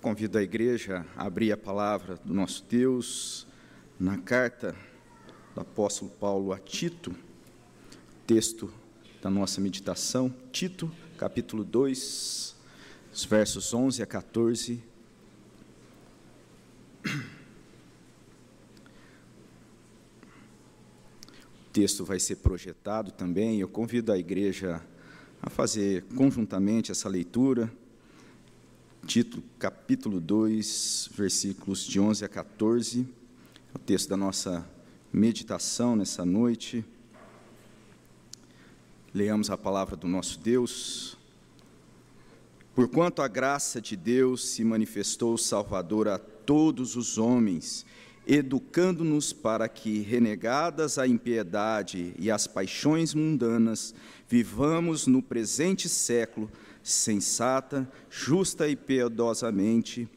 Convido a igreja a abrir a palavra do nosso Deus na carta do apóstolo Paulo a Tito, texto da nossa meditação, Tito, capítulo 2, os versos 11 a 14. O texto vai ser projetado também. Eu convido a igreja a fazer conjuntamente essa leitura. Tito, capítulo 2, versículos de 11 a 14, é o texto da nossa meditação nessa noite. Leamos a palavra do nosso Deus. Porquanto a graça de Deus se manifestou salvadora a todos os homens, educando-nos para que, renegadas a impiedade e as paixões mundanas, vivamos no presente século sensata, justa e piedosamente,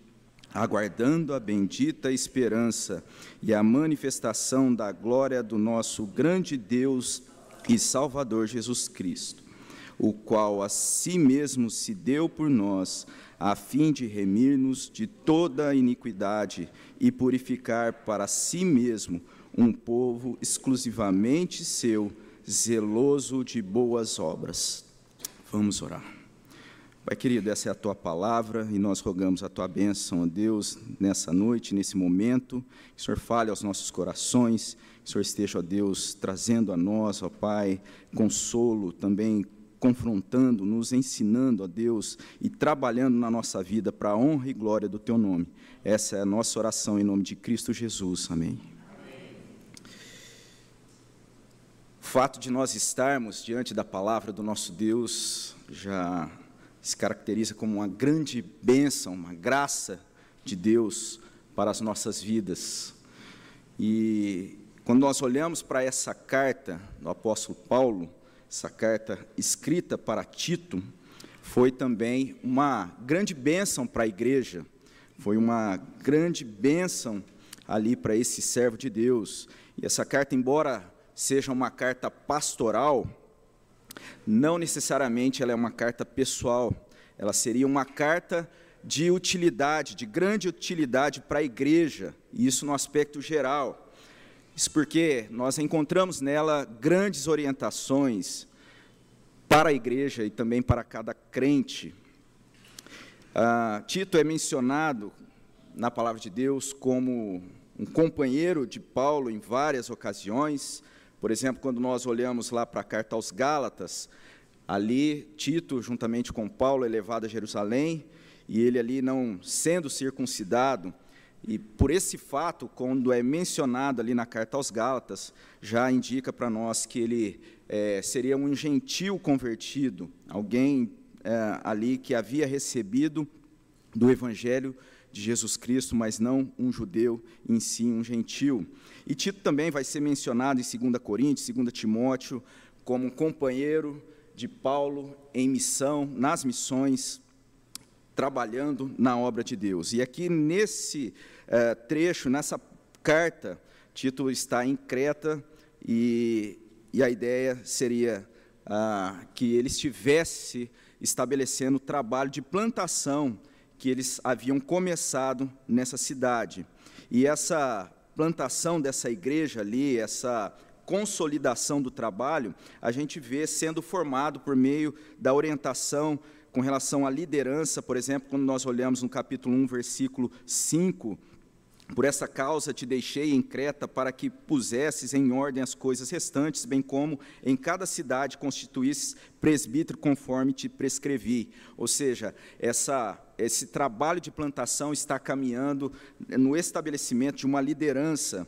aguardando a bendita esperança e a manifestação da glória do nosso grande Deus e Salvador Jesus Cristo, o qual a si mesmo se deu por nós, a fim de remir-nos de toda a iniquidade e purificar para si mesmo um povo exclusivamente seu, zeloso de boas obras. Vamos orar. Pai querido, essa é a tua palavra e nós rogamos a tua bênção, ó Deus, nessa noite, nesse momento. Que o Senhor fale aos nossos corações, que o Senhor esteja, ó Deus, trazendo a nós, ó Pai, consolo, também confrontando, nos ensinando, ó Deus, e trabalhando na nossa vida para a honra e glória do teu nome. Essa é a nossa oração em nome de Cristo Jesus. Amém. O fato de nós estarmos diante da palavra do nosso Deus já se caracteriza como uma grande bênção, uma graça de Deus para as nossas vidas. E quando nós olhamos para essa carta do apóstolo Paulo, essa carta escrita para Tito, foi também uma grande bênção para a igreja, foi uma grande bênção ali para esse servo de Deus. E essa carta, embora seja uma carta pastoral, não necessariamente ela é uma carta pessoal, ela seria uma carta de utilidade, de grande utilidade para a igreja, e isso no aspecto geral. Isso porque nós encontramos nela grandes orientações para a igreja e também para cada crente. Ah, Tito é mencionado na palavra de Deus como um companheiro de Paulo em várias ocasiões. Por exemplo, quando nós olhamos lá para a carta aos Gálatas, ali Tito, juntamente com Paulo, é levado a Jerusalém, e ele ali não sendo circuncidado, e por esse fato, quando é mencionado ali na carta aos Gálatas, já indica para nós que ele é, seria um gentil convertido, alguém é, ali que havia recebido do Evangelho de Jesus Cristo, mas não um judeu em si, um gentil. E Tito também vai ser mencionado em 2 Coríntios, 2 Timóteo, como um companheiro de Paulo em missão, nas missões, trabalhando na obra de Deus. E aqui nesse uh, trecho, nessa carta, Tito está em Creta e, e a ideia seria uh, que ele estivesse estabelecendo o trabalho de plantação que eles haviam começado nessa cidade. E essa plantação dessa igreja ali, essa consolidação do trabalho, a gente vê sendo formado por meio da orientação com relação à liderança, por exemplo, quando nós olhamos no capítulo 1, versículo 5, por essa causa te deixei em Creta para que pusesses em ordem as coisas restantes, bem como em cada cidade constituísses presbítero conforme te prescrevi. Ou seja, essa, esse trabalho de plantação está caminhando no estabelecimento de uma liderança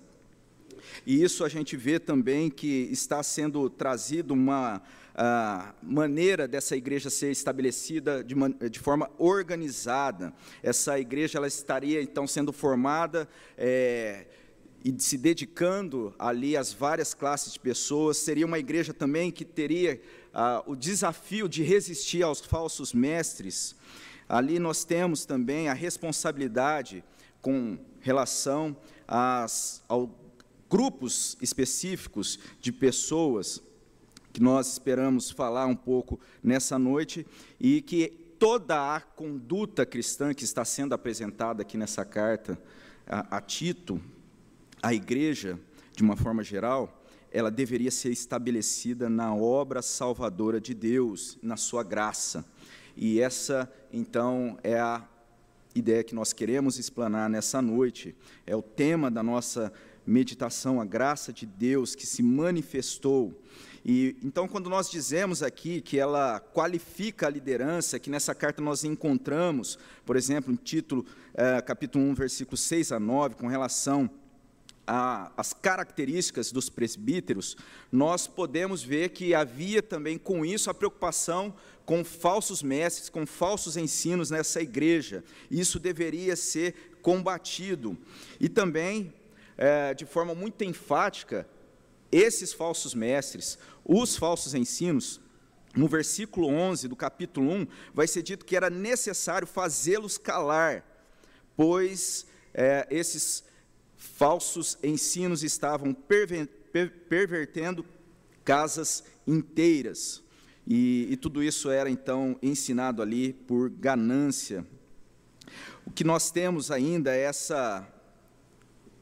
e isso a gente vê também que está sendo trazido uma maneira dessa igreja ser estabelecida de, de, forma organizada. Essa igreja ela estaria então sendo formada é, e se dedicando ali às várias classes de pessoas. Seria uma igreja também que teria ah, o desafio de resistir aos falsos mestres. Ali nós temos também a responsabilidade com relação às, ao grupos específicos de pessoas que nós esperamos falar um pouco nessa noite e que toda a conduta cristã que está sendo apresentada aqui nessa carta a, a Tito, a igreja, de uma forma geral, ela deveria ser estabelecida na obra salvadora de Deus, na sua graça. E essa, então, é a ideia que nós queremos explanar nessa noite. É o tema da nossa meditação, a graça de Deus que se manifestou. E então, quando nós dizemos aqui que ela qualifica a liderança, que nessa carta nós encontramos, por exemplo, em título, é, capítulo 1, versículo 6 a 9, com relação as características dos presbíteros, nós podemos ver que havia também com isso a preocupação com falsos mestres, com falsos ensinos nessa igreja. Isso deveria ser combatido. E também, é, de forma muito enfática, esses falsos mestres, os falsos ensinos, no versículo 11 do capítulo 1, vai ser dito que era necessário fazê-los calar, pois é, esses falsos ensinos estavam pervertendo casas inteiras. E, e, tudo isso era então ensinado ali por ganância. O que nós temos ainda é essa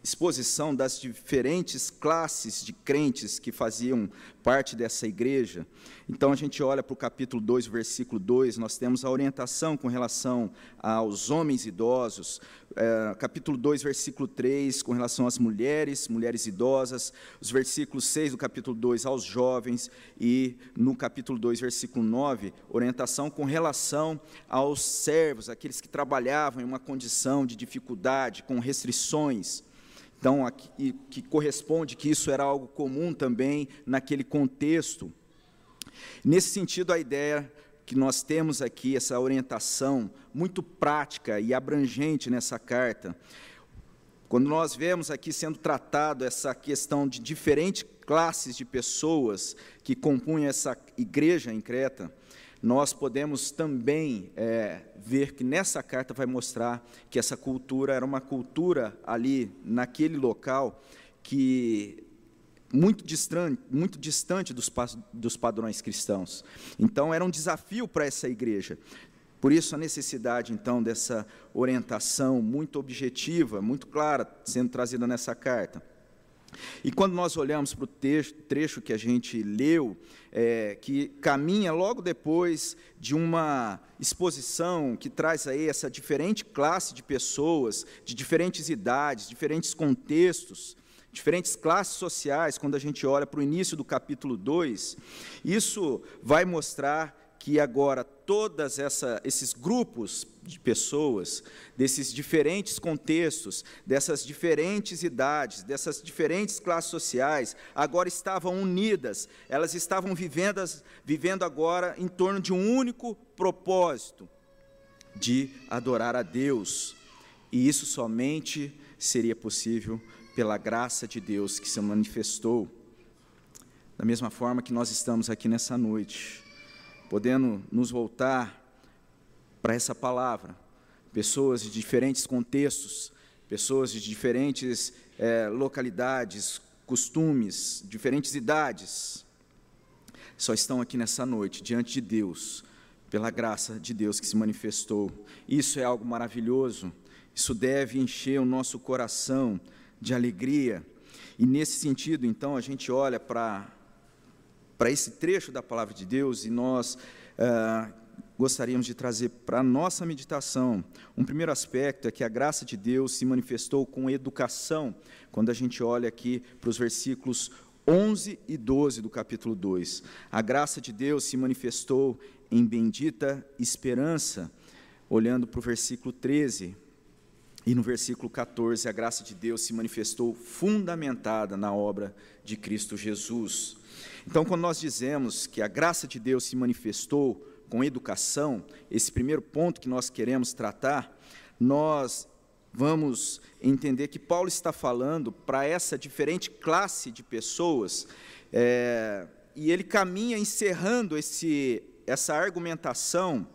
exposição das diferentes classes de crentes que faziam parte dessa igreja. Então a gente olha para o capítulo 2, versículo 2, nós temos a orientação com relação aos homens idosos, é, capítulo 2, versículo 3, com relação às mulheres, mulheres idosas, os versículos 6 do capítulo 2 aos jovens, e no capítulo 2, versículo 9, orientação com relação aos servos, aqueles que trabalhavam em uma condição de dificuldade, com restrições. Então, aqui, que corresponde que isso era algo comum também naquele contexto. Nesse sentido, a ideia que nós temos aqui, essa orientação muito prática e abrangente nessa carta, quando nós vemos aqui sendo tratado essa questão de diferentes classes de pessoas que compunham essa igreja em Creta, nós podemos também é, ver que nessa carta vai mostrar que essa cultura era uma cultura ali, naquele local, que muito distante, muito distante dos, dos padrões cristãos. Então, era um desafio para essa igreja. Por isso, a necessidade, então, dessa orientação muito objetiva, muito clara, sendo trazida nessa carta. E quando nós olhamos para o trecho que a gente leu, é, que caminha logo depois de uma exposição que traz aí essa diferente classe de pessoas, de diferentes idades, diferentes contextos, diferentes classes sociais, quando a gente olha para o início do capítulo 2, isso vai mostrar que agora todos esses grupos de pessoas, desses diferentes contextos, dessas diferentes idades, dessas diferentes classes sociais, agora estavam unidas, elas estavam vivendo, vivendo agora em torno de um único propósito, de adorar a Deus. E isso somente seria possível pela graça de Deus que se manifestou. Da mesma forma que nós estamos aqui nessa noite, podendo nos voltar para essa palavra. Pessoas de diferentes contextos, pessoas de diferentes é, localidades, costumes, diferentes idades, só estão aqui nessa noite, diante de Deus, pela graça de Deus que se manifestou. Isso é algo maravilhoso, isso deve encher o nosso coração de alegria. E nesse sentido, então, a gente olha para para esse trecho da palavra de Deus e nós ah, gostaríamos de trazer para a nossa meditação. Um primeiro aspecto é que a graça de Deus se manifestou com educação, quando a gente olha aqui para os versículos 11 e 12 do capítulo 2. A graça de Deus se manifestou em bendita esperança, olhando para o versículo 13. E no versículo 14, a graça de Deus se manifestou fundamentada na obra de Cristo Jesus. Então, quando nós dizemos que a graça de Deus se manifestou com educação, esse primeiro ponto que nós queremos tratar, nós vamos entender que Paulo está falando para essa diferente classe de pessoas, é, e ele caminha encerrando esse, essa argumentação,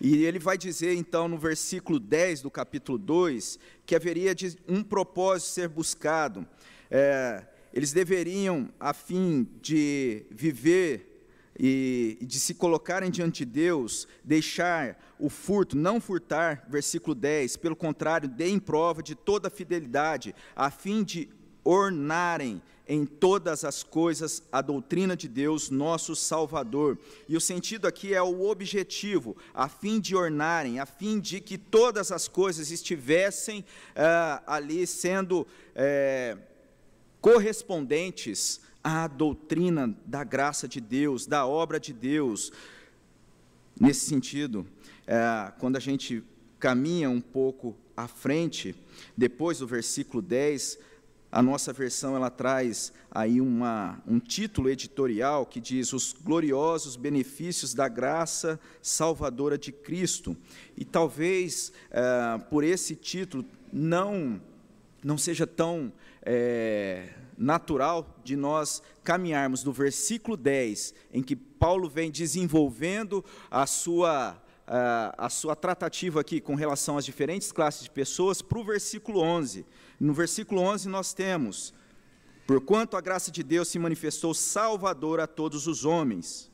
e ele vai dizer então no versículo 10 do capítulo 2 que haveria de um propósito ser buscado. É, eles deveriam, a fim de viver e de se colocarem diante de Deus, deixar o furto, não furtar, versículo 10, pelo contrário, deem prova de toda fidelidade, a fim de ornarem em todas as coisas a doutrina de Deus, nosso Salvador. E o sentido aqui é o objetivo, a fim de ornarem, a fim de que todas as coisas estivessem ah, ali sendo eh, correspondentes à doutrina da graça de Deus, da obra de Deus. Nesse sentido, eh, quando a gente caminha um pouco à frente, depois do versículo 10, a nossa versão ela traz aí uma, um título editorial que diz os gloriosos benefícios da graça salvadora de Cristo. E talvez é, por esse título não não seja tão é, natural de nós caminharmos do versículo 10, em que Paulo vem desenvolvendo a sua a, a sua tratativa aqui com relação às diferentes classes de pessoas, para o versículo 11 no versículo 11 nós temos: Porquanto a graça de Deus se manifestou salvadora a todos os homens.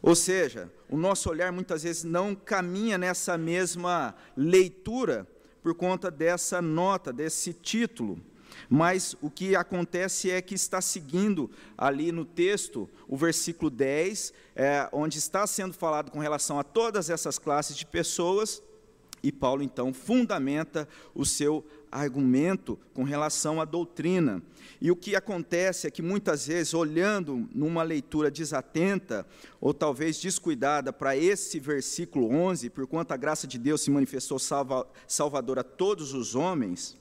Ou seja, o nosso olhar muitas vezes não caminha nessa mesma leitura por conta dessa nota, desse título. Mas o que acontece é que está seguindo ali no texto o versículo 10, é, onde está sendo falado com relação a todas essas classes de pessoas, e Paulo então fundamenta o seu argumento com relação à doutrina. E o que acontece é que muitas vezes, olhando numa leitura desatenta, ou talvez descuidada para esse versículo 11, por quanto a graça de Deus se manifestou salva, salvador a todos os homens,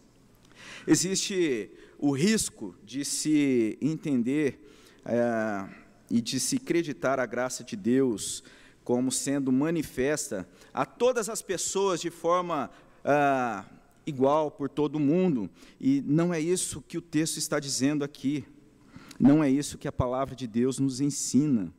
existe o risco de se entender é, e de se acreditar a graça de Deus como sendo manifesta a todas as pessoas de forma. Ah, igual por todo mundo. E não é isso que o texto está dizendo aqui. Não é isso que a palavra de Deus nos ensina.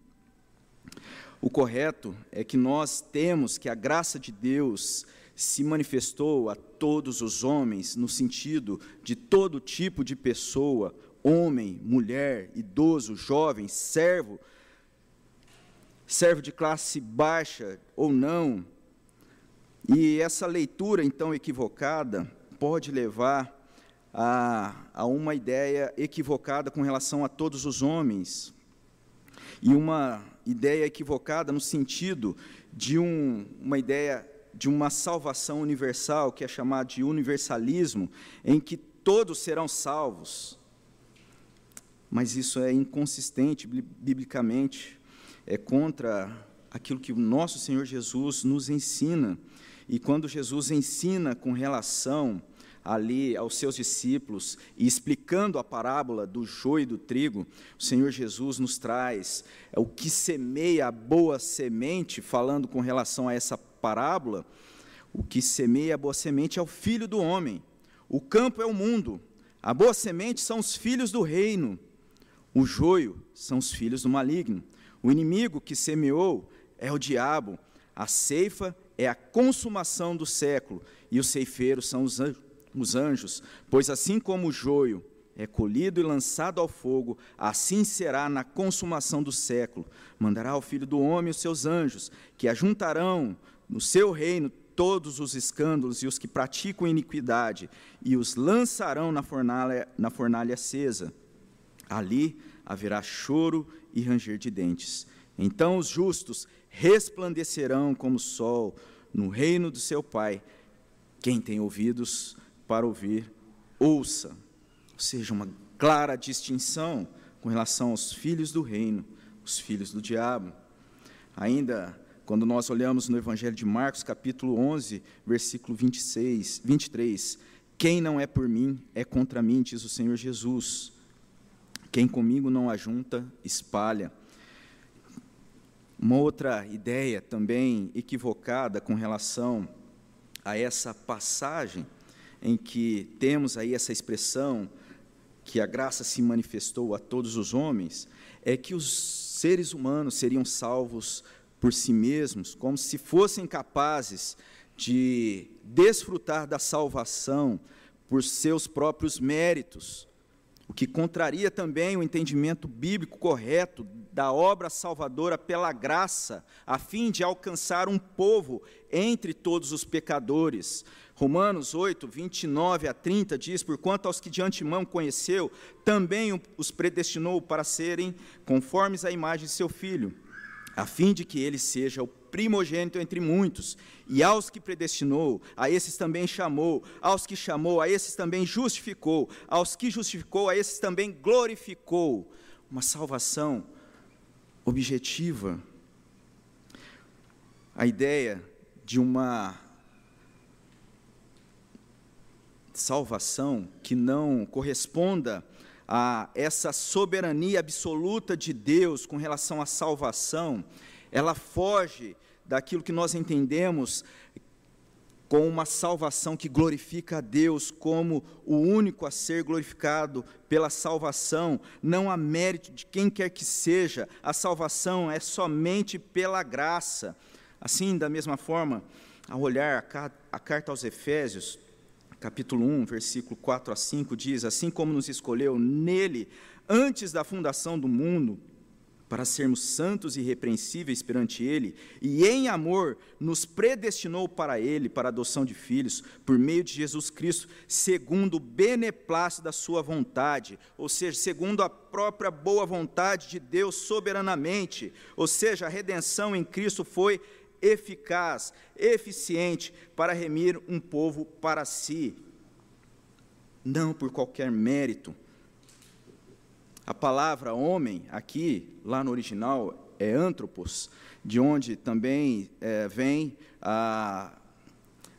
O correto é que nós temos que a graça de Deus se manifestou a todos os homens, no sentido de todo tipo de pessoa, homem, mulher, idoso, jovem, servo, servo de classe baixa ou não, e essa leitura, então, equivocada, pode levar a, a uma ideia equivocada com relação a todos os homens. E uma ideia equivocada no sentido de um, uma ideia de uma salvação universal, que é chamada de universalismo, em que todos serão salvos. Mas isso é inconsistente biblicamente, é contra aquilo que o nosso Senhor Jesus nos ensina. E quando Jesus ensina com relação ali aos seus discípulos e explicando a parábola do joio e do trigo, o Senhor Jesus nos traz é, o que semeia a boa semente, falando com relação a essa parábola, o que semeia a boa semente é o filho do homem. O campo é o mundo. A boa semente são os filhos do reino. O joio são os filhos do maligno. O inimigo que semeou é o diabo. A ceifa é a consumação do século, e os ceifeiros são os anjos, pois assim como o joio é colhido e lançado ao fogo, assim será na consumação do século. Mandará o Filho do Homem os seus anjos, que ajuntarão no seu reino todos os escândalos e os que praticam iniquidade, e os lançarão na fornalha, na fornalha acesa. Ali haverá choro e ranger de dentes. Então os justos resplandecerão como sol no reino do seu Pai. Quem tem ouvidos para ouvir, ouça. Ou seja, uma clara distinção com relação aos filhos do reino, os filhos do diabo. Ainda quando nós olhamos no Evangelho de Marcos, capítulo 11, versículo 26, 23, quem não é por mim é contra mim, diz o Senhor Jesus. Quem comigo não ajunta, espalha. Uma outra ideia também equivocada com relação a essa passagem em que temos aí essa expressão que a graça se manifestou a todos os homens, é que os seres humanos seriam salvos por si mesmos, como se fossem capazes de desfrutar da salvação por seus próprios méritos, o que contraria também o entendimento bíblico correto da obra salvadora pela graça, a fim de alcançar um povo entre todos os pecadores. Romanos 8, 29 a 30 diz: Porquanto aos que de antemão conheceu, também os predestinou para serem conformes à imagem de seu filho, a fim de que ele seja o primogênito entre muitos. E aos que predestinou, a esses também chamou, aos que chamou, a esses também justificou, aos que justificou, a esses também glorificou. Uma salvação objetiva. A ideia de uma salvação que não corresponda a essa soberania absoluta de Deus com relação à salvação, ela foge daquilo que nós entendemos com uma salvação que glorifica a Deus como o único a ser glorificado pela salvação, não há mérito de quem quer que seja, a salvação é somente pela graça. Assim, da mesma forma, ao olhar a carta aos Efésios, capítulo 1, versículo 4 a 5, diz: Assim como nos escolheu nele antes da fundação do mundo, para sermos santos e irrepreensíveis perante Ele, e em amor nos predestinou para Ele, para a adoção de filhos, por meio de Jesus Cristo, segundo o beneplácito da Sua vontade, ou seja, segundo a própria boa vontade de Deus soberanamente, ou seja, a redenção em Cristo foi eficaz, eficiente para remir um povo para si, não por qualquer mérito. A palavra homem, aqui, lá no original, é antropos, de onde também é, vem a,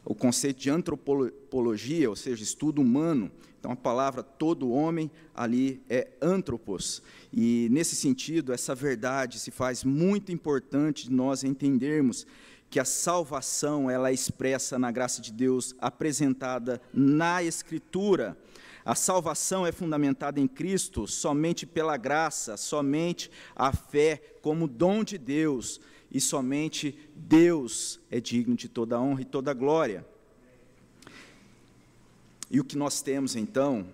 o conceito de antropologia, ou seja, estudo humano. Então, a palavra todo homem ali é antropos. E, nesse sentido, essa verdade se faz muito importante nós entendermos que a salvação ela é expressa na graça de Deus apresentada na Escritura. A salvação é fundamentada em Cristo somente pela graça, somente a fé como dom de Deus, e somente Deus é digno de toda honra e toda glória. E o que nós temos então,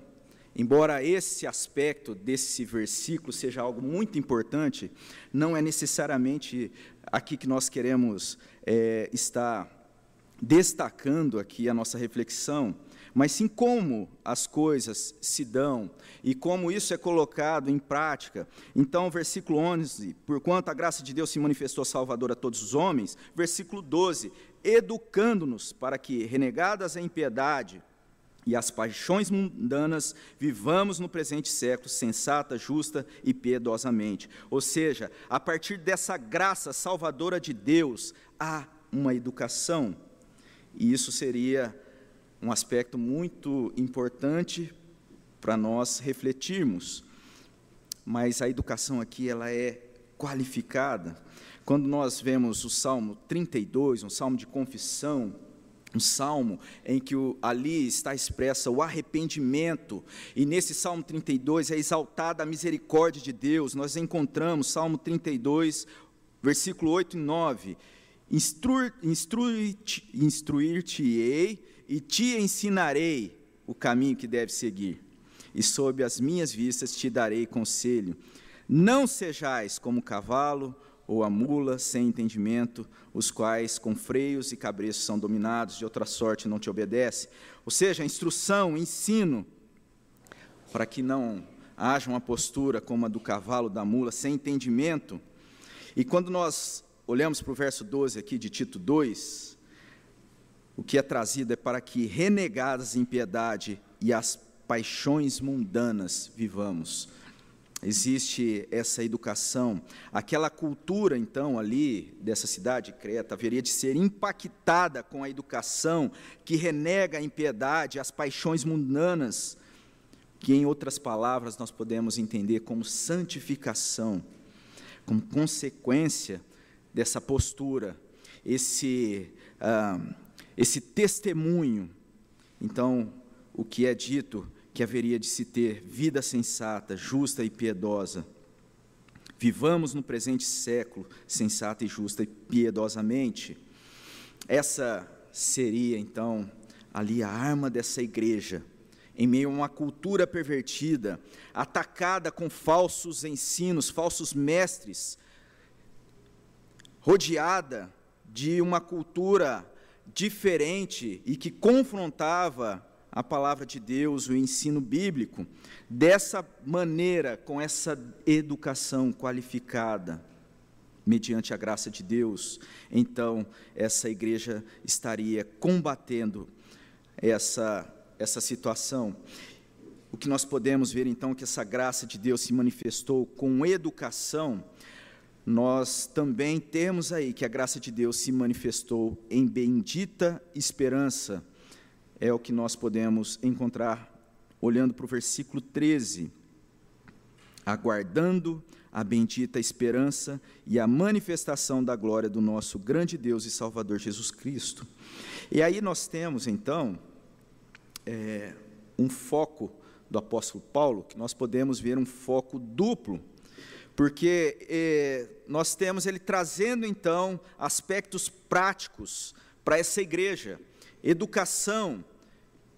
embora esse aspecto desse versículo seja algo muito importante, não é necessariamente aqui que nós queremos é, estar destacando aqui a nossa reflexão, mas sim como as coisas se dão e como isso é colocado em prática. Então, versículo 11, porquanto a graça de Deus se manifestou salvadora a todos os homens, versículo 12, educando-nos para que, renegadas a impiedade, e as paixões mundanas, vivamos no presente século sensata, justa e piedosamente. Ou seja, a partir dessa graça salvadora de Deus, há uma educação. E isso seria um aspecto muito importante para nós refletirmos. Mas a educação aqui ela é qualificada. Quando nós vemos o Salmo 32, um salmo de confissão, um salmo em que o, ali está expressa o arrependimento, e nesse Salmo 32 é exaltada a misericórdia de Deus. Nós encontramos Salmo 32, versículo 8 e 9: Instruir-te-ei instruir e te ensinarei o caminho que deve seguir, e sob as minhas vistas te darei conselho. Não sejais como o cavalo ou a mula sem entendimento, os quais com freios e cabreços são dominados, de outra sorte não te obedece. Ou seja, instrução, ensino, para que não haja uma postura como a do cavalo, da mula, sem entendimento. E quando nós olhamos para o verso 12 aqui de Tito 2, o que é trazido é para que, renegadas em piedade e as paixões mundanas, vivamos existe essa educação. Aquela cultura, então, ali dessa cidade de Creta, haveria de ser impactada com a educação que renega a impiedade, as paixões mundanas, que, em outras palavras, nós podemos entender como santificação, como consequência dessa postura, esse, ah, esse testemunho. Então, o que é dito que haveria de se ter vida sensata, justa e piedosa. Vivamos no presente século sensata e justa e piedosamente. Essa seria, então, ali a arma dessa igreja. em meio a uma cultura pervertida, atacada com falsos ensinos, falsos mestres, rodeada de uma cultura diferente e que confrontava a palavra de Deus, o ensino bíblico, dessa maneira, com essa educação qualificada, mediante a graça de Deus, então essa igreja estaria combatendo essa, essa situação. O que nós podemos ver então é que essa graça de Deus se manifestou com educação, nós também temos aí que a graça de Deus se manifestou em bendita esperança é o que nós podemos encontrar olhando para o versículo 13. Aguardando a bendita esperança e a manifestação da glória do nosso grande Deus e Salvador Jesus Cristo. E aí nós temos, então, é, um foco do apóstolo Paulo, que nós podemos ver um foco duplo, porque é, nós temos ele trazendo, então, aspectos práticos para essa igreja educação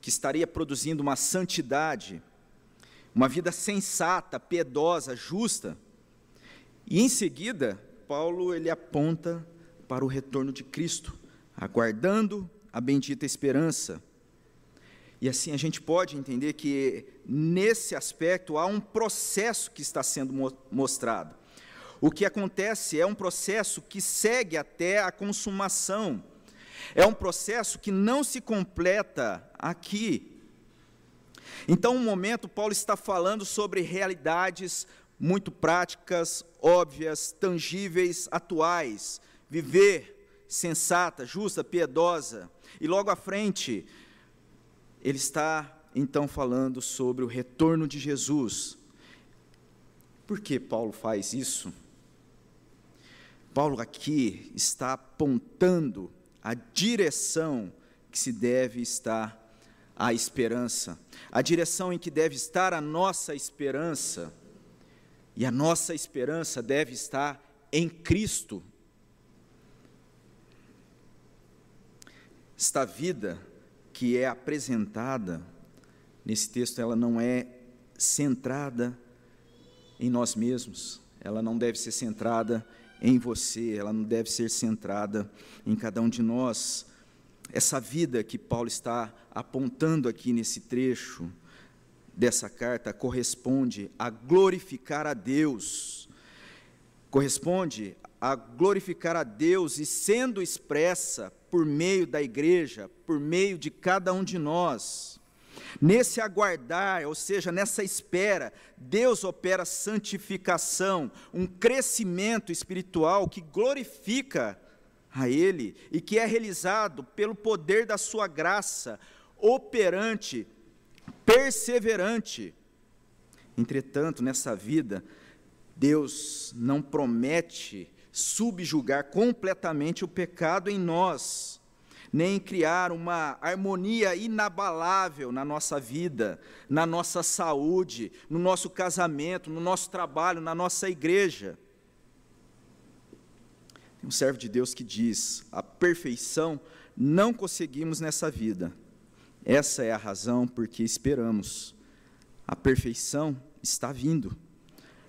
que estaria produzindo uma santidade, uma vida sensata, piedosa, justa. E em seguida, Paulo ele aponta para o retorno de Cristo, aguardando a bendita esperança. E assim a gente pode entender que nesse aspecto há um processo que está sendo mostrado. O que acontece é um processo que segue até a consumação é um processo que não se completa aqui. Então, um momento, Paulo está falando sobre realidades muito práticas, óbvias, tangíveis, atuais. Viver sensata, justa, piedosa. E logo à frente, ele está então falando sobre o retorno de Jesus. Por que Paulo faz isso? Paulo aqui está apontando a direção que se deve estar a esperança, a direção em que deve estar a nossa esperança. E a nossa esperança deve estar em Cristo. Esta vida que é apresentada nesse texto, ela não é centrada em nós mesmos, ela não deve ser centrada em você, ela não deve ser centrada em cada um de nós. Essa vida que Paulo está apontando aqui nesse trecho dessa carta corresponde a glorificar a Deus, corresponde a glorificar a Deus e sendo expressa por meio da igreja, por meio de cada um de nós. Nesse aguardar, ou seja, nessa espera, Deus opera santificação, um crescimento espiritual que glorifica a Ele e que é realizado pelo poder da Sua graça, operante, perseverante. Entretanto, nessa vida, Deus não promete subjugar completamente o pecado em nós nem criar uma harmonia inabalável na nossa vida, na nossa saúde, no nosso casamento, no nosso trabalho, na nossa igreja. Tem um servo de Deus que diz: a perfeição não conseguimos nessa vida. Essa é a razão por que esperamos. A perfeição está vindo.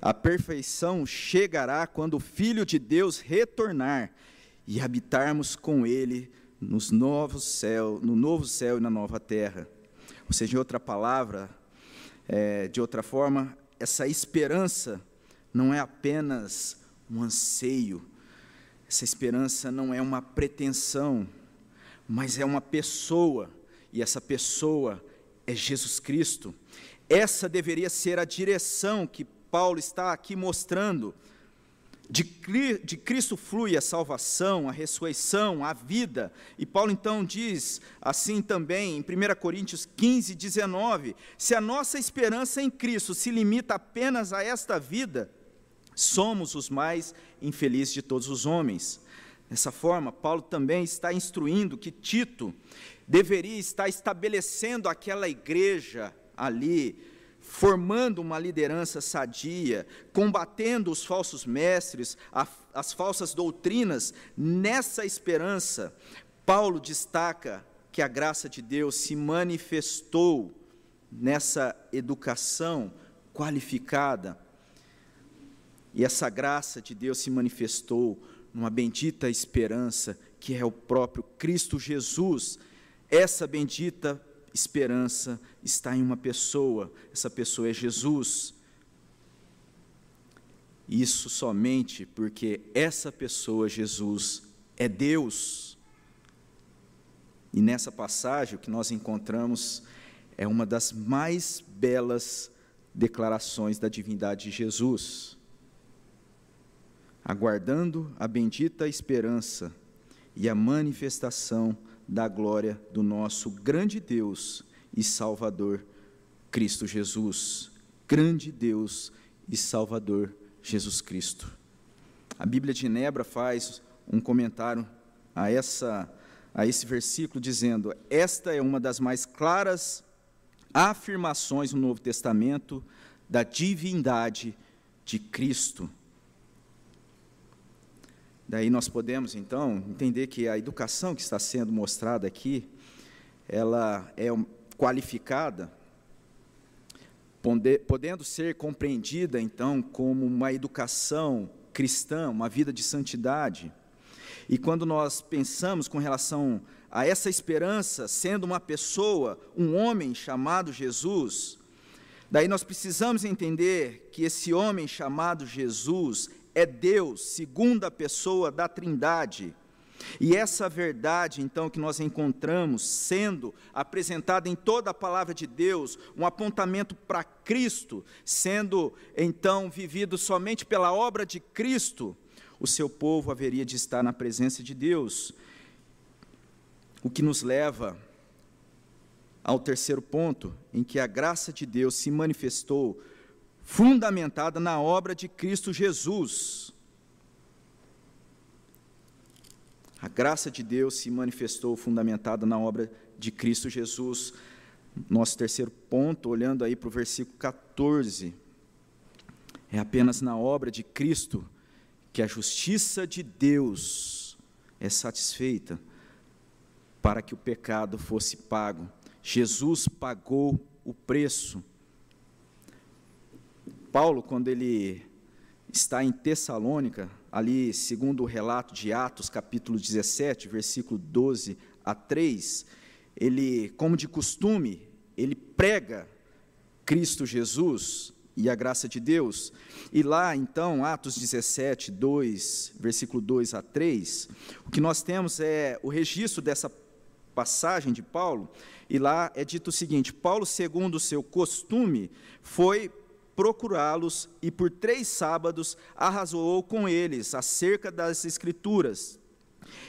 A perfeição chegará quando o Filho de Deus retornar e habitarmos com Ele nos novos céu, no novo céu e na nova terra. Ou seja, em outra palavra, é, de outra forma, essa esperança não é apenas um anseio, essa esperança não é uma pretensão, mas é uma pessoa, e essa pessoa é Jesus Cristo. Essa deveria ser a direção que Paulo está aqui mostrando de, de Cristo flui a salvação, a ressurreição, a vida. E Paulo então diz assim também em 1 Coríntios 15, 19: se a nossa esperança em Cristo se limita apenas a esta vida, somos os mais infelizes de todos os homens. Dessa forma, Paulo também está instruindo que Tito deveria estar estabelecendo aquela igreja ali, formando uma liderança sadia, combatendo os falsos mestres, as falsas doutrinas, nessa esperança, Paulo destaca que a graça de Deus se manifestou nessa educação qualificada. E essa graça de Deus se manifestou numa bendita esperança que é o próprio Cristo Jesus. Essa bendita esperança está em uma pessoa, essa pessoa é Jesus. Isso somente porque essa pessoa, Jesus, é Deus. E nessa passagem, o que nós encontramos é uma das mais belas declarações da divindade de Jesus. Aguardando a bendita esperança e a manifestação da glória do nosso grande Deus e Salvador, Cristo Jesus. Grande Deus e Salvador, Jesus Cristo. A Bíblia de Genebra faz um comentário a, essa, a esse versículo, dizendo: Esta é uma das mais claras afirmações no Novo Testamento da divindade de Cristo. Daí nós podemos, então, entender que a educação que está sendo mostrada aqui, ela é qualificada, podendo ser compreendida, então, como uma educação cristã, uma vida de santidade. E quando nós pensamos com relação a essa esperança, sendo uma pessoa, um homem chamado Jesus, daí nós precisamos entender que esse homem chamado Jesus é Deus, segunda pessoa da Trindade. E essa verdade, então, que nós encontramos sendo apresentada em toda a palavra de Deus, um apontamento para Cristo, sendo então vivido somente pela obra de Cristo, o seu povo haveria de estar na presença de Deus. O que nos leva ao terceiro ponto, em que a graça de Deus se manifestou fundamentada na obra de Cristo Jesus. A graça de Deus se manifestou fundamentada na obra de Cristo Jesus. Nosso terceiro ponto, olhando aí para o versículo 14, é apenas na obra de Cristo que a justiça de Deus é satisfeita para que o pecado fosse pago. Jesus pagou o preço Paulo, quando ele está em Tessalônica, ali, segundo o relato de Atos, capítulo 17, versículo 12 a 3, ele, como de costume, ele prega Cristo Jesus e a graça de Deus. E lá, então, Atos 17, 2, versículo 2 a 3, o que nós temos é o registro dessa passagem de Paulo, e lá é dito o seguinte: Paulo, segundo o seu costume, foi procurá-los e por três sábados arrasou com eles acerca das Escrituras,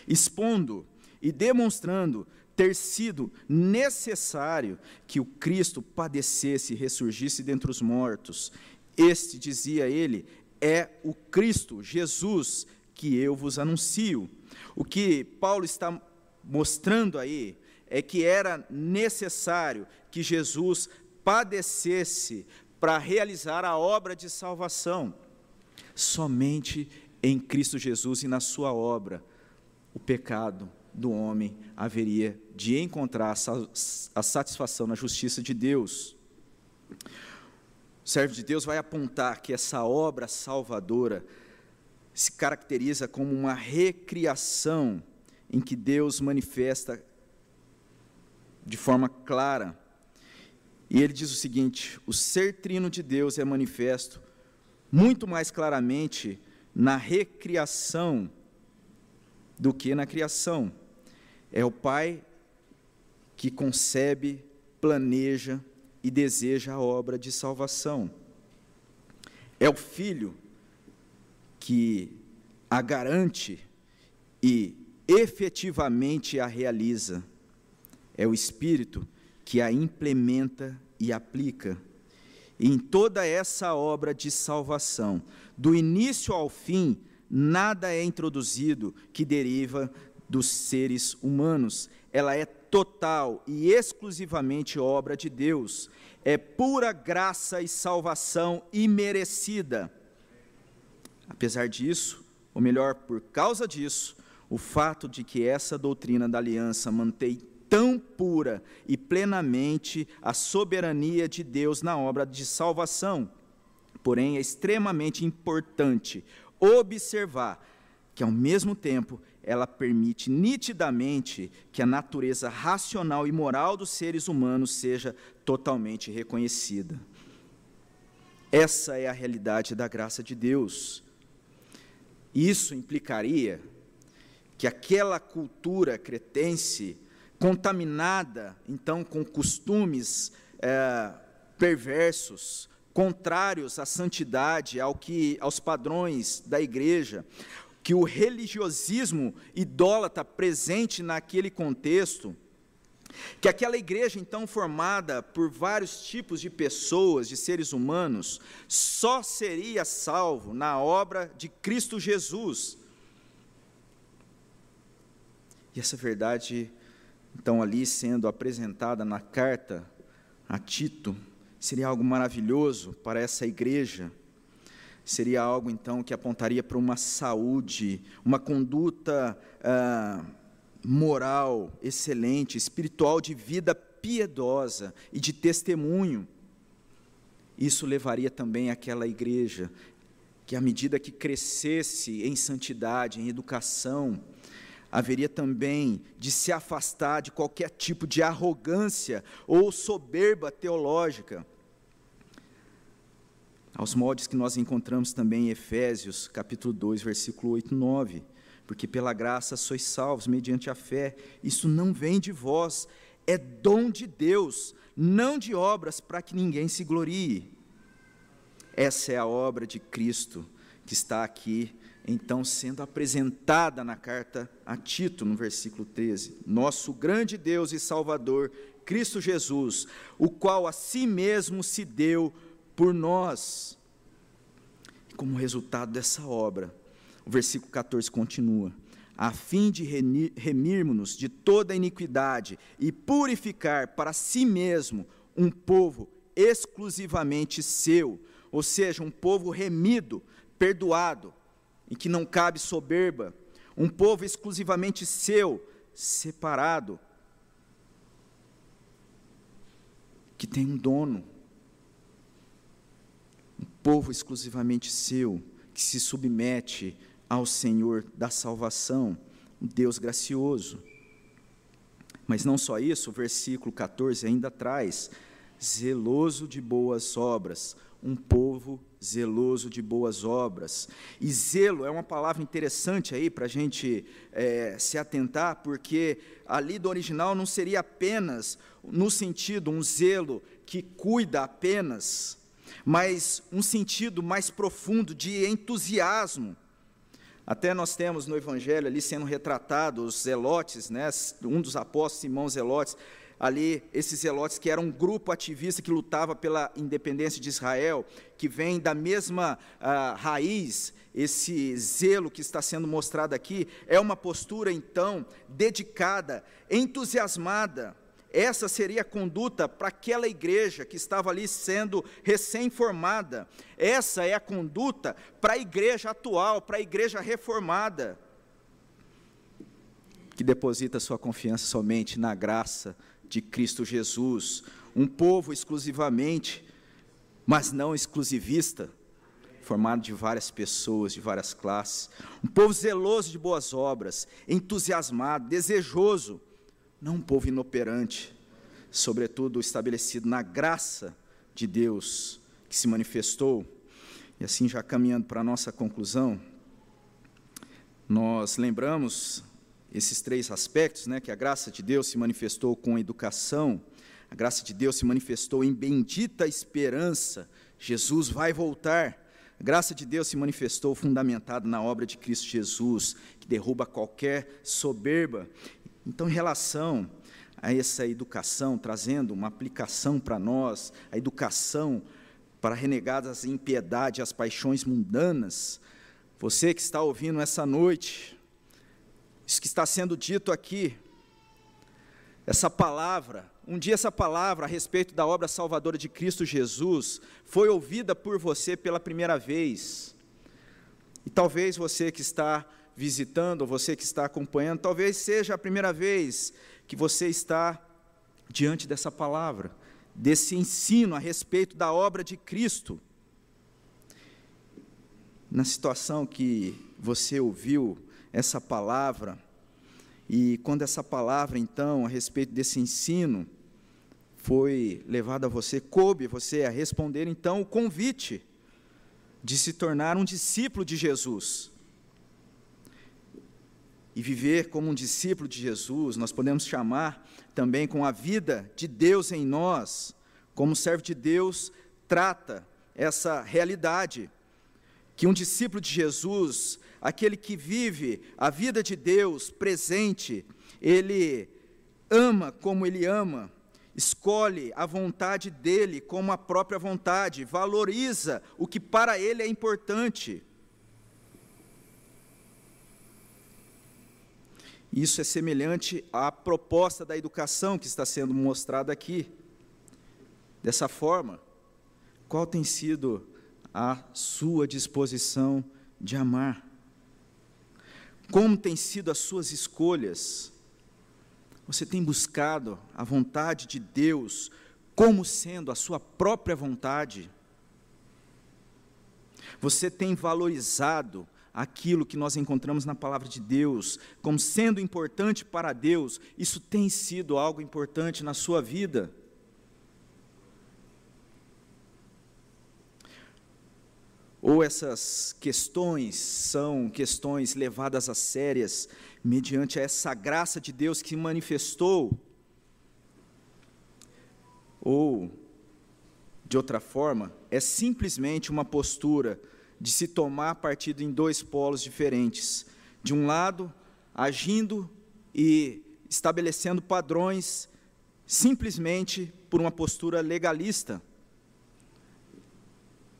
expondo e demonstrando ter sido necessário que o Cristo padecesse e ressurgisse dentre os mortos. Este, dizia ele, é o Cristo, Jesus, que eu vos anuncio. O que Paulo está mostrando aí é que era necessário que Jesus padecesse para realizar a obra de salvação. Somente em Cristo Jesus e na sua obra, o pecado do homem haveria de encontrar a satisfação na justiça de Deus. O servo de Deus vai apontar que essa obra salvadora se caracteriza como uma recriação em que Deus manifesta de forma clara e ele diz o seguinte: o ser trino de Deus é manifesto muito mais claramente na recriação do que na criação. É o Pai que concebe, planeja e deseja a obra de salvação. É o Filho que a garante e efetivamente a realiza. É o Espírito que que a implementa e aplica. Em toda essa obra de salvação, do início ao fim, nada é introduzido que deriva dos seres humanos. Ela é total e exclusivamente obra de Deus. É pura graça e salvação imerecida. Apesar disso, ou melhor, por causa disso, o fato de que essa doutrina da aliança mantém tão pura e plenamente a soberania de Deus na obra de salvação. Porém, é extremamente importante observar que, ao mesmo tempo, ela permite nitidamente que a natureza racional e moral dos seres humanos seja totalmente reconhecida. Essa é a realidade da graça de Deus. Isso implicaria que aquela cultura cretense, contaminada então com costumes é, perversos, contrários à santidade, ao que, aos padrões da igreja, que o religiosismo idólatra presente naquele contexto, que aquela igreja então formada por vários tipos de pessoas, de seres humanos, só seria salvo na obra de Cristo Jesus. E essa verdade, então, ali sendo apresentada na carta a Tito, seria algo maravilhoso para essa igreja. Seria algo, então, que apontaria para uma saúde, uma conduta ah, moral excelente, espiritual, de vida piedosa e de testemunho. Isso levaria também aquela igreja que, à medida que crescesse em santidade, em educação, haveria também de se afastar de qualquer tipo de arrogância ou soberba teológica. Aos moldes que nós encontramos também em Efésios, capítulo 2, versículo 8 e 9. Porque pela graça sois salvos mediante a fé. Isso não vem de vós, é dom de Deus, não de obras para que ninguém se glorie. Essa é a obra de Cristo que está aqui então sendo apresentada na carta a Tito, no versículo 13: Nosso grande Deus e Salvador, Cristo Jesus, o qual a si mesmo se deu por nós. Como resultado dessa obra, o versículo 14 continua: a fim de remirmos-nos de toda iniquidade e purificar para si mesmo um povo exclusivamente seu, ou seja, um povo remido, perdoado, em que não cabe soberba, um povo exclusivamente seu, separado, que tem um dono, um povo exclusivamente seu, que se submete ao Senhor da salvação, um Deus gracioso. Mas não só isso, o versículo 14 ainda traz: zeloso de boas obras, um povo zeloso de boas obras. E zelo é uma palavra interessante aí para a gente é, se atentar, porque ali do original não seria apenas no sentido um zelo que cuida apenas, mas um sentido mais profundo de entusiasmo. Até nós temos no Evangelho ali sendo retratado os zelotes, né, um dos apóstolos, Simão Zelotes, ali esses zelotes que eram um grupo ativista que lutava pela independência de Israel, que vem da mesma uh, raiz, esse zelo que está sendo mostrado aqui, é uma postura então dedicada, entusiasmada. Essa seria a conduta para aquela igreja que estava ali sendo recém-formada. Essa é a conduta para a igreja atual, para a igreja reformada, que deposita sua confiança somente na graça de Cristo Jesus, um povo exclusivamente, mas não exclusivista, formado de várias pessoas, de várias classes, um povo zeloso de boas obras, entusiasmado, desejoso, não um povo inoperante, sobretudo estabelecido na graça de Deus que se manifestou. E assim, já caminhando para a nossa conclusão, nós lembramos esses três aspectos, né, que a graça de Deus se manifestou com educação, a graça de Deus se manifestou em bendita esperança, Jesus vai voltar. A graça de Deus se manifestou fundamentada na obra de Cristo Jesus, que derruba qualquer soberba. Então, em relação a essa educação, trazendo uma aplicação para nós, a educação para renegadas a impiedade, as paixões mundanas, você que está ouvindo essa noite, isso que está sendo dito aqui, essa palavra, um dia essa palavra a respeito da obra salvadora de Cristo Jesus foi ouvida por você pela primeira vez. E talvez você que está visitando, você que está acompanhando, talvez seja a primeira vez que você está diante dessa palavra, desse ensino a respeito da obra de Cristo. Na situação que você ouviu essa palavra, e quando essa palavra, então, a respeito desse ensino, foi levada a você, coube você a responder, então, o convite de se tornar um discípulo de Jesus. E viver como um discípulo de Jesus, nós podemos chamar também com a vida de Deus em nós, como servo de Deus trata essa realidade, que um discípulo de Jesus, aquele que vive a vida de Deus presente, ele ama como ele ama, escolhe a vontade dele como a própria vontade, valoriza o que para ele é importante. Isso é semelhante à proposta da educação que está sendo mostrada aqui. Dessa forma, qual tem sido a sua disposição de amar? Como têm sido as suas escolhas? Você tem buscado a vontade de Deus como sendo a sua própria vontade? Você tem valorizado aquilo que nós encontramos na palavra de Deus como sendo importante para Deus? Isso tem sido algo importante na sua vida? Ou essas questões são questões levadas a sérias mediante essa graça de Deus que manifestou, ou, de outra forma, é simplesmente uma postura de se tomar partido em dois polos diferentes. De um lado, agindo e estabelecendo padrões simplesmente por uma postura legalista.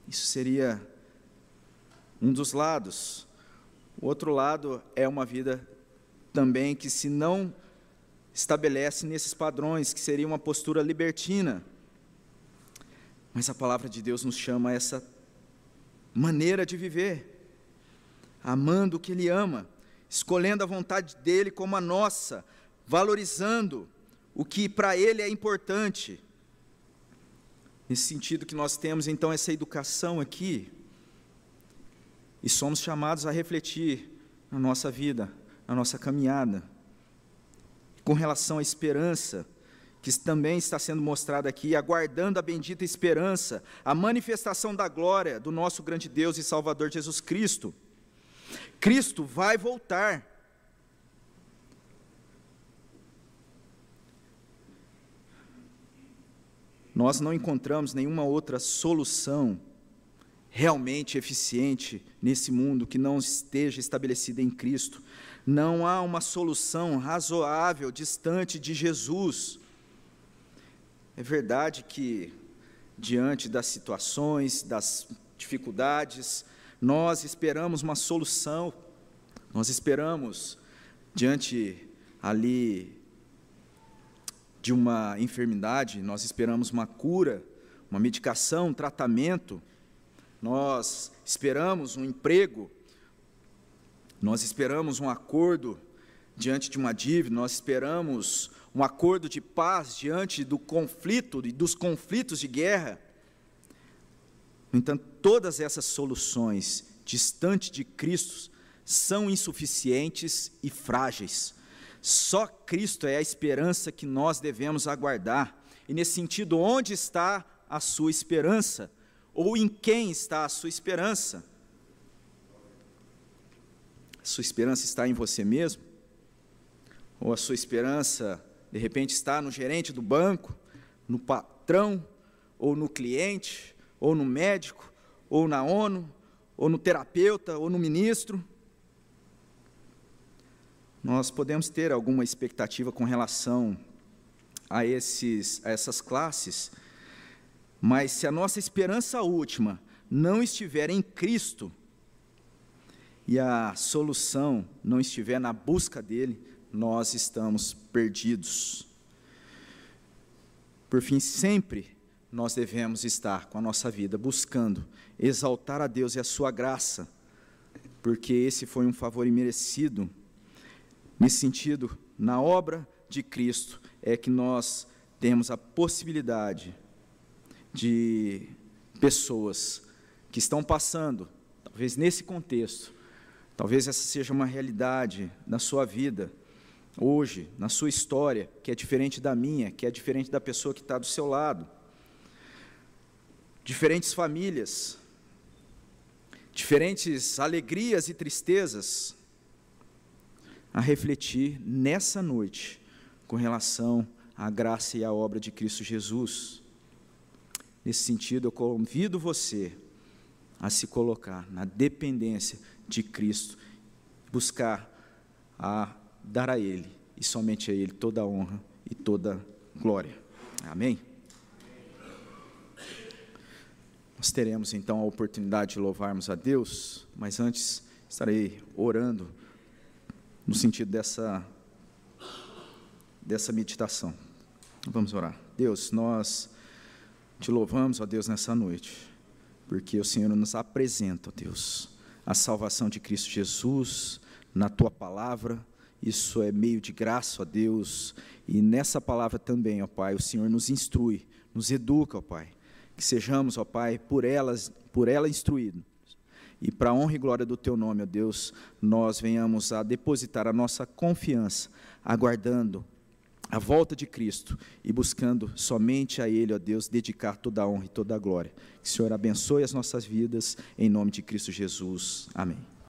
Isso seria um dos lados. O outro lado é uma vida também que se não estabelece nesses padrões, que seria uma postura libertina. Mas a palavra de Deus nos chama a essa maneira de viver, amando o que Ele ama, escolhendo a vontade dEle como a nossa, valorizando o que para Ele é importante. Nesse sentido que nós temos então essa educação aqui, e somos chamados a refletir na nossa vida, na nossa caminhada. Com relação à esperança, que também está sendo mostrada aqui, aguardando a bendita esperança, a manifestação da glória do nosso grande Deus e Salvador Jesus Cristo. Cristo vai voltar. Nós não encontramos nenhuma outra solução realmente eficiente nesse mundo que não esteja estabelecida em Cristo. Não há uma solução razoável distante de Jesus. É verdade que, diante das situações, das dificuldades, nós esperamos uma solução, nós esperamos, diante ali de uma enfermidade, nós esperamos uma cura, uma medicação, um tratamento, nós esperamos um emprego, nós esperamos um acordo diante de uma dívida, nós esperamos um acordo de paz diante do conflito e dos conflitos de guerra. No entanto, todas essas soluções distante de Cristo são insuficientes e frágeis. Só Cristo é a esperança que nós devemos aguardar. E nesse sentido, onde está a sua esperança? Ou em quem está a sua esperança? A sua esperança está em você mesmo? Ou a sua esperança, de repente, está no gerente do banco, no patrão, ou no cliente, ou no médico, ou na ONU, ou no terapeuta, ou no ministro? Nós podemos ter alguma expectativa com relação a, esses, a essas classes, mas se a nossa esperança última não estiver em Cristo, e a solução não estiver na busca dele, nós estamos perdidos. Por fim, sempre nós devemos estar com a nossa vida buscando exaltar a Deus e a sua graça, porque esse foi um favor imerecido. Nesse sentido, na obra de Cristo é que nós temos a possibilidade de pessoas que estão passando, talvez nesse contexto, talvez essa seja uma realidade na sua vida, hoje, na sua história, que é diferente da minha, que é diferente da pessoa que está do seu lado. Diferentes famílias, diferentes alegrias e tristezas, a refletir nessa noite com relação à graça e à obra de Cristo Jesus. Nesse sentido, eu convido você a se colocar na dependência de Cristo, buscar a dar a Ele e somente a Ele toda a honra e toda a glória. Amém? Nós teremos então a oportunidade de louvarmos a Deus, mas antes estarei orando no sentido dessa dessa meditação. Vamos orar. Deus, nós te louvamos, ó Deus, nessa noite, porque o Senhor nos apresenta, ó Deus, a salvação de Cristo Jesus na tua palavra. Isso é meio de graça, ó Deus, e nessa palavra também, ó Pai, o Senhor nos instrui, nos educa, ó Pai que sejamos, ó Pai, por elas, por ela instruídos. E para a honra e glória do teu nome, ó Deus, nós venhamos a depositar a nossa confiança, aguardando a volta de Cristo e buscando somente a Ele, ó Deus, dedicar toda a honra e toda a glória. Que o Senhor abençoe as nossas vidas, em nome de Cristo Jesus. Amém.